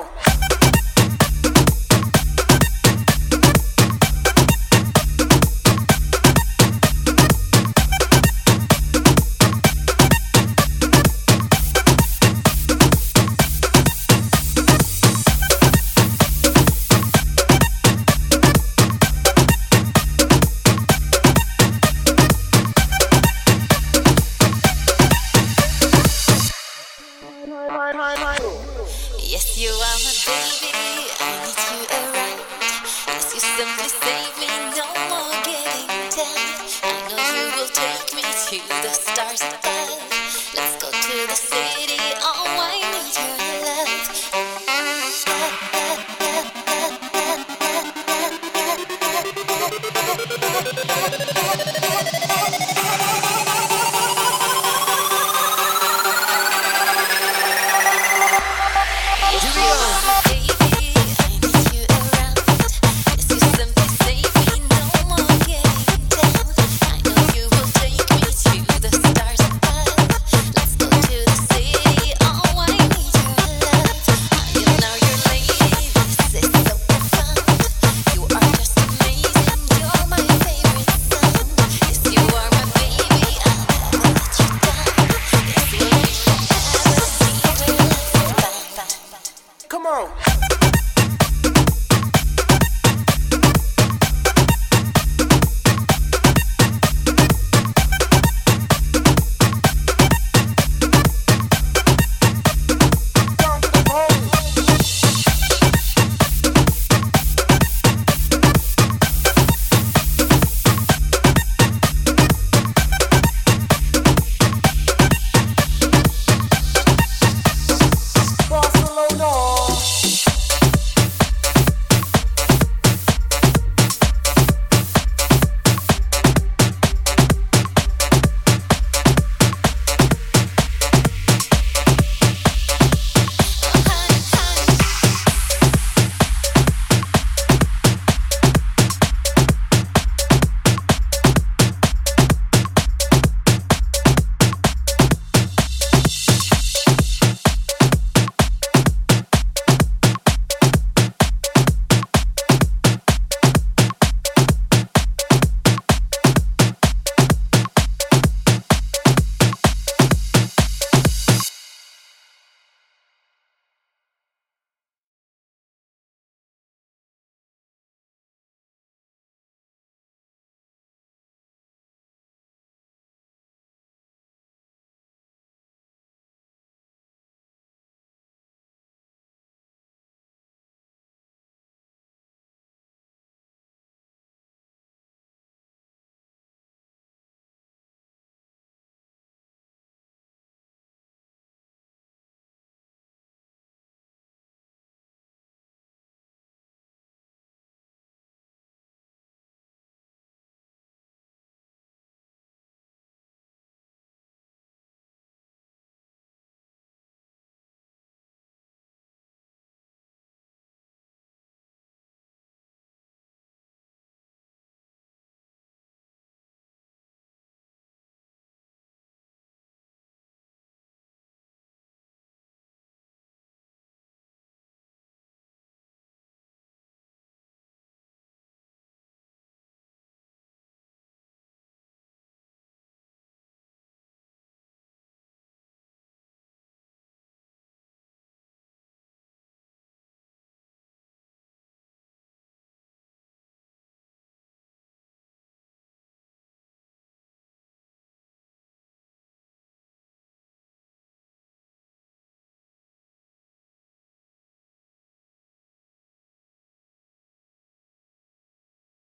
Yes,